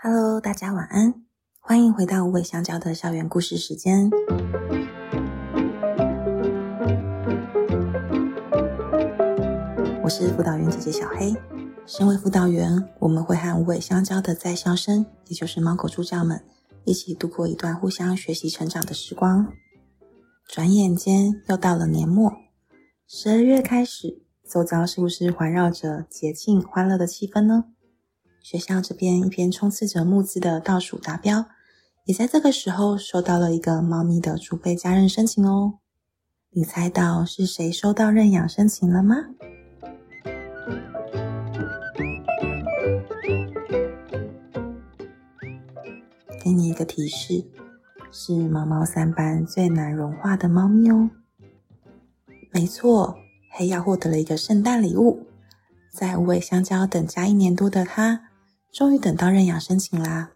Hello，大家晚安，欢迎回到无尾香蕉的校园故事时间。我是辅导员姐姐小黑。身为辅导员，我们会和无尾香蕉的在校生，也就是猫狗助教们，一起度过一段互相学习成长的时光。转眼间又到了年末，十二月开始，周遭是不是环绕着节庆欢乐的气氛呢？学校这边一边冲刺着募资的倒数达标，也在这个时候收到了一个猫咪的储备家人申请哦。你猜到是谁收到认养申请了吗？给你一个提示，是毛毛三班最难融化的猫咪哦。没错，黑曜获得了一个圣诞礼物，在无尾香蕉等家一年多的他。终于等到认养申请啦！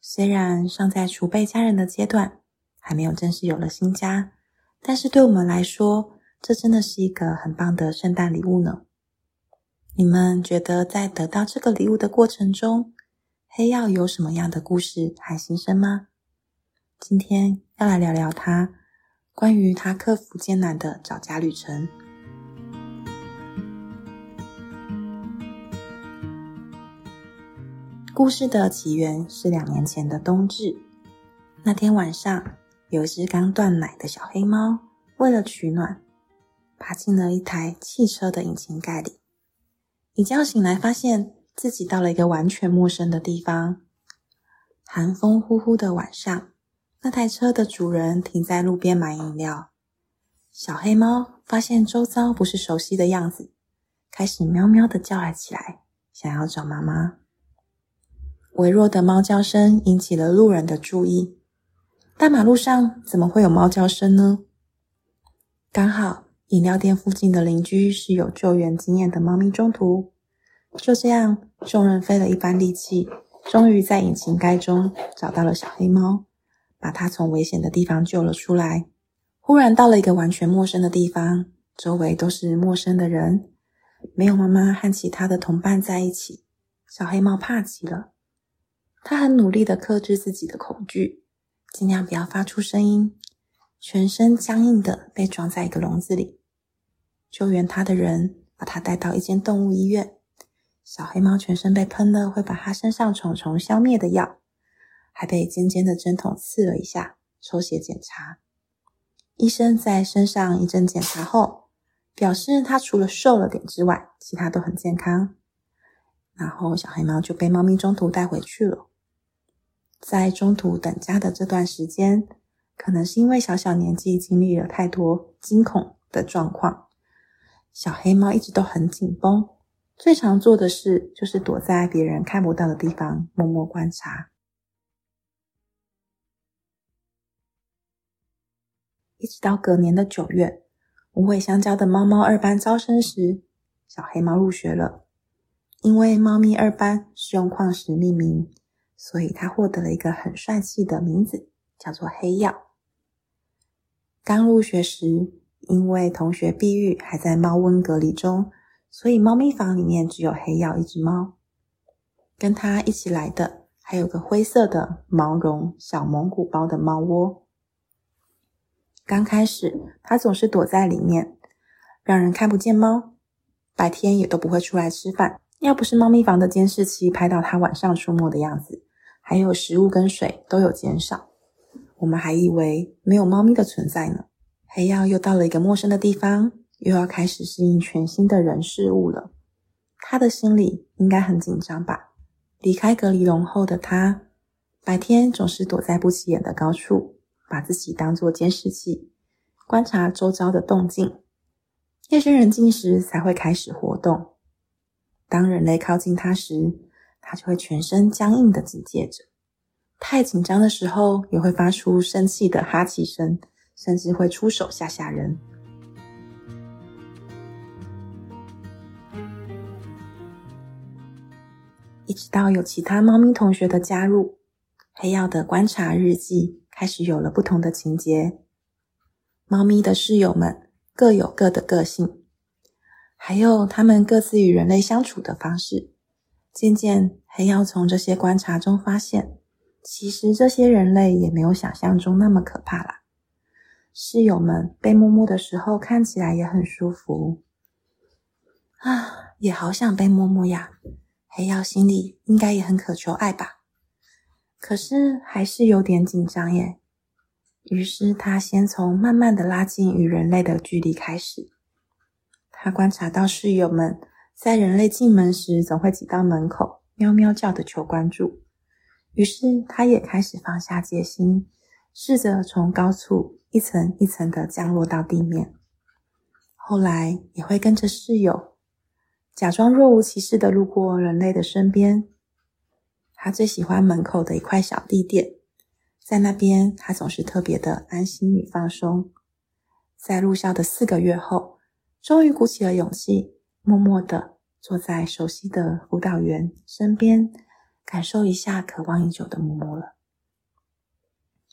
虽然尚在储备家人的阶段，还没有正式有了新家，但是对我们来说，这真的是一个很棒的圣诞礼物呢。你们觉得在得到这个礼物的过程中，黑曜有什么样的故事和心声吗？今天要来聊聊他，关于他克服艰难的找家旅程。故事的起源是两年前的冬至。那天晚上，有一只刚断奶的小黑猫，为了取暖，爬进了一台汽车的引擎盖里。一觉醒来，发现自己到了一个完全陌生的地方。寒风呼呼的晚上，那台车的主人停在路边买饮料。小黑猫发现周遭不是熟悉的样子，开始喵喵的叫了起来，想要找妈妈。微弱的猫叫声引起了路人的注意。大马路上怎么会有猫叫声呢？刚好饮料店附近的邻居是有救援经验的猫咪中途。就这样，众人费了一番力气，终于在引擎盖中找到了小黑猫，把它从危险的地方救了出来。忽然到了一个完全陌生的地方，周围都是陌生的人，没有妈妈和其他的同伴在一起，小黑猫怕极了。他很努力的克制自己的恐惧，尽量不要发出声音，全身僵硬的被装在一个笼子里。救援他的人把他带到一间动物医院，小黑猫全身被喷了会把它身上虫虫消灭的药，还被尖尖的针筒刺了一下，抽血检查。医生在身上一阵检查后，表示他除了瘦了点之外，其他都很健康。然后小黑猫就被猫咪中途带回去了。在中途等家的这段时间，可能是因为小小年纪经历了太多惊恐的状况，小黑猫一直都很紧绷。最常做的事就是躲在别人看不到的地方，默默观察。一直到隔年的九月，无尾香蕉的猫猫二班招生时，小黑猫入学了。因为猫咪二班是用矿石命名，所以它获得了一个很帅气的名字，叫做黑曜。刚入学时，因为同学碧玉还在猫瘟隔离中，所以猫咪房里面只有黑曜一只猫。跟它一起来的还有个灰色的毛绒小蒙古包的猫窝。刚开始，它总是躲在里面，让人看不见猫，白天也都不会出来吃饭。要不是猫咪房的监视器拍到它晚上出没的样子，还有食物跟水都有减少，我们还以为没有猫咪的存在呢。黑曜又到了一个陌生的地方，又要开始适应全新的人事物了。他的心里应该很紧张吧？离开隔离笼后的他，白天总是躲在不起眼的高处，把自己当作监视器，观察周遭的动静。夜深人静时才会开始活动。当人类靠近它时，它就会全身僵硬的警戒着。太紧张的时候，也会发出生气的哈气声，甚至会出手吓吓人。一直到有其他猫咪同学的加入，黑曜的观察日记开始有了不同的情节。猫咪的室友们各有各的个性。还有他们各自与人类相处的方式。渐渐，黑曜从这些观察中发现，其实这些人类也没有想象中那么可怕啦。室友们被摸摸的时候，看起来也很舒服啊，也好想被摸摸呀。黑曜心里应该也很渴求爱吧，可是还是有点紧张耶。于是他先从慢慢的拉近与人类的距离开始。他观察到室友们在人类进门时，总会挤到门口，喵喵叫的求关注。于是他也开始放下戒心，试着从高处一层一层的降落到地面。后来也会跟着室友，假装若无其事的路过人类的身边。他最喜欢门口的一块小地垫，在那边他总是特别的安心与放松。在入校的四个月后，终于鼓起了勇气，默默的坐在熟悉的辅导员身边，感受一下渴望已久的摸摸了。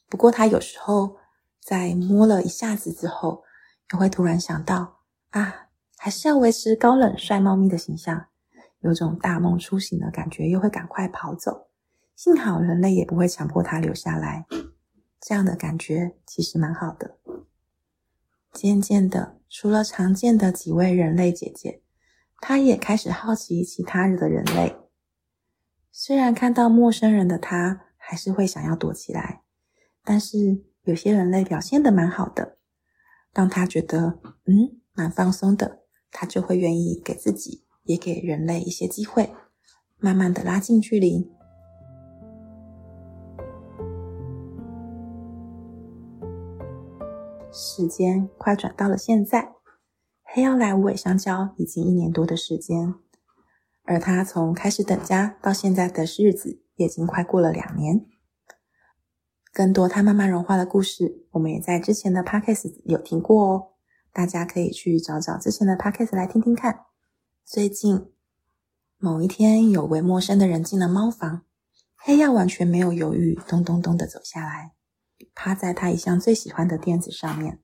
不过，他有时候在摸了一下子之后，又会突然想到：啊，还是要维持高冷帅猫咪的形象，有种大梦初醒的感觉，又会赶快跑走。幸好人类也不会强迫他留下来，这样的感觉其实蛮好的。渐渐的，除了常见的几位人类姐姐，他也开始好奇其他人的人类。虽然看到陌生人的他，还是会想要躲起来，但是有些人类表现的蛮好的。当他觉得嗯蛮放松的，他就会愿意给自己也给人类一些机会，慢慢的拉近距离。时间快转到了现在，黑曜来无尾香蕉已经一年多的时间，而他从开始等家到现在的日子，也已经快过了两年。更多他慢慢融化的故事，我们也在之前的 podcast 有听过哦，大家可以去找找之前的 podcast 来听听看。最近某一天，有位陌生的人进了猫房，黑曜完全没有犹豫，咚咚咚的走下来。趴在他一向最喜欢的垫子上面，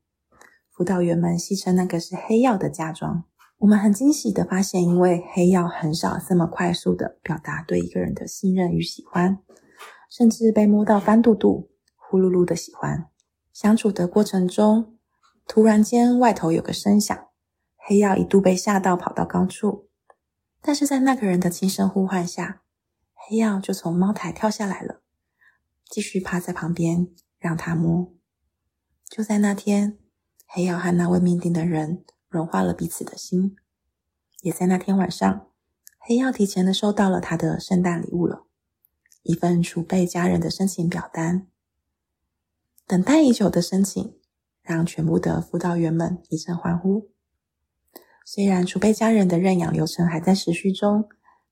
辅导员们戏称那个是黑曜的嫁妆。我们很惊喜的发现，因为黑曜很少这么快速的表达对一个人的信任与喜欢，甚至被摸到翻肚肚、呼噜噜的喜欢。相处的过程中，突然间外头有个声响，黑曜一度被吓到，跑到高处。但是在那个人的轻声呼唤下，黑曜就从猫台跳下来了，继续趴在旁边。让他摸。就在那天，黑曜和那位命定的人融化了彼此的心。也在那天晚上，黑曜提前的收到了他的圣诞礼物了，一份储备家人的申请表单。等待已久的申请，让全部的辅导员们一阵欢呼。虽然储备家人的认养流程还在持续中，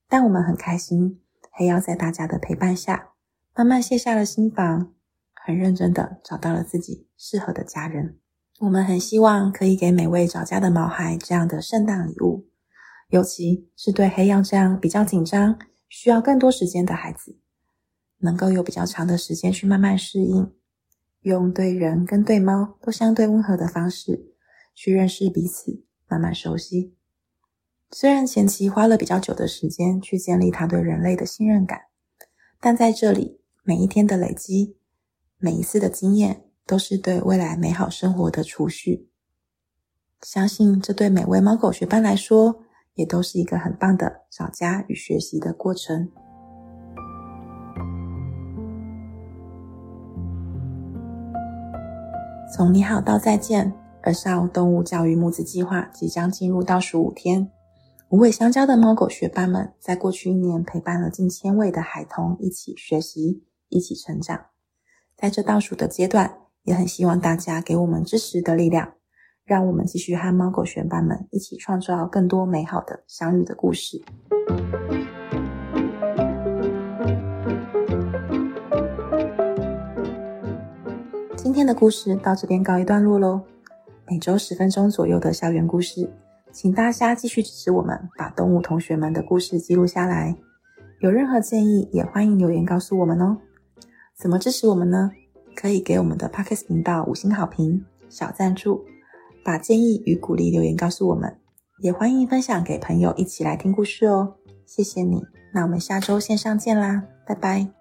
但我们很开心，黑曜在大家的陪伴下，慢慢卸下了心防。很认真的找到了自己适合的家人。我们很希望可以给每位找家的毛孩这样的圣诞礼物，尤其是对黑曜这样比较紧张、需要更多时间的孩子，能够有比较长的时间去慢慢适应，用对人跟对猫都相对温和的方式去认识彼此，慢慢熟悉。虽然前期花了比较久的时间去建立他对人类的信任感，但在这里每一天的累积。每一次的经验都是对未来美好生活的储蓄，相信这对每位猫狗学伴来说，也都是一个很棒的找家与学习的过程。从你好到再见，儿少动物教育募资计划即将进入倒数五天，五尾香蕉的猫狗学伴们在过去一年陪伴了近千位的孩童一起学习，一起成长。在这倒数的阶段，也很希望大家给我们支持的力量，让我们继续和猫狗学伴们一起创造更多美好的相遇的故事。今天的故事到这边告一段落喽。每周十分钟左右的校园故事，请大家继续支持我们，把动物同学们的故事记录下来。有任何建议，也欢迎留言告诉我们哦。怎么支持我们呢？可以给我们的 Podcast 频道五星好评、小赞助，把建议与鼓励留言告诉我们，也欢迎分享给朋友一起来听故事哦。谢谢你。那我们下周线上见啦，拜拜。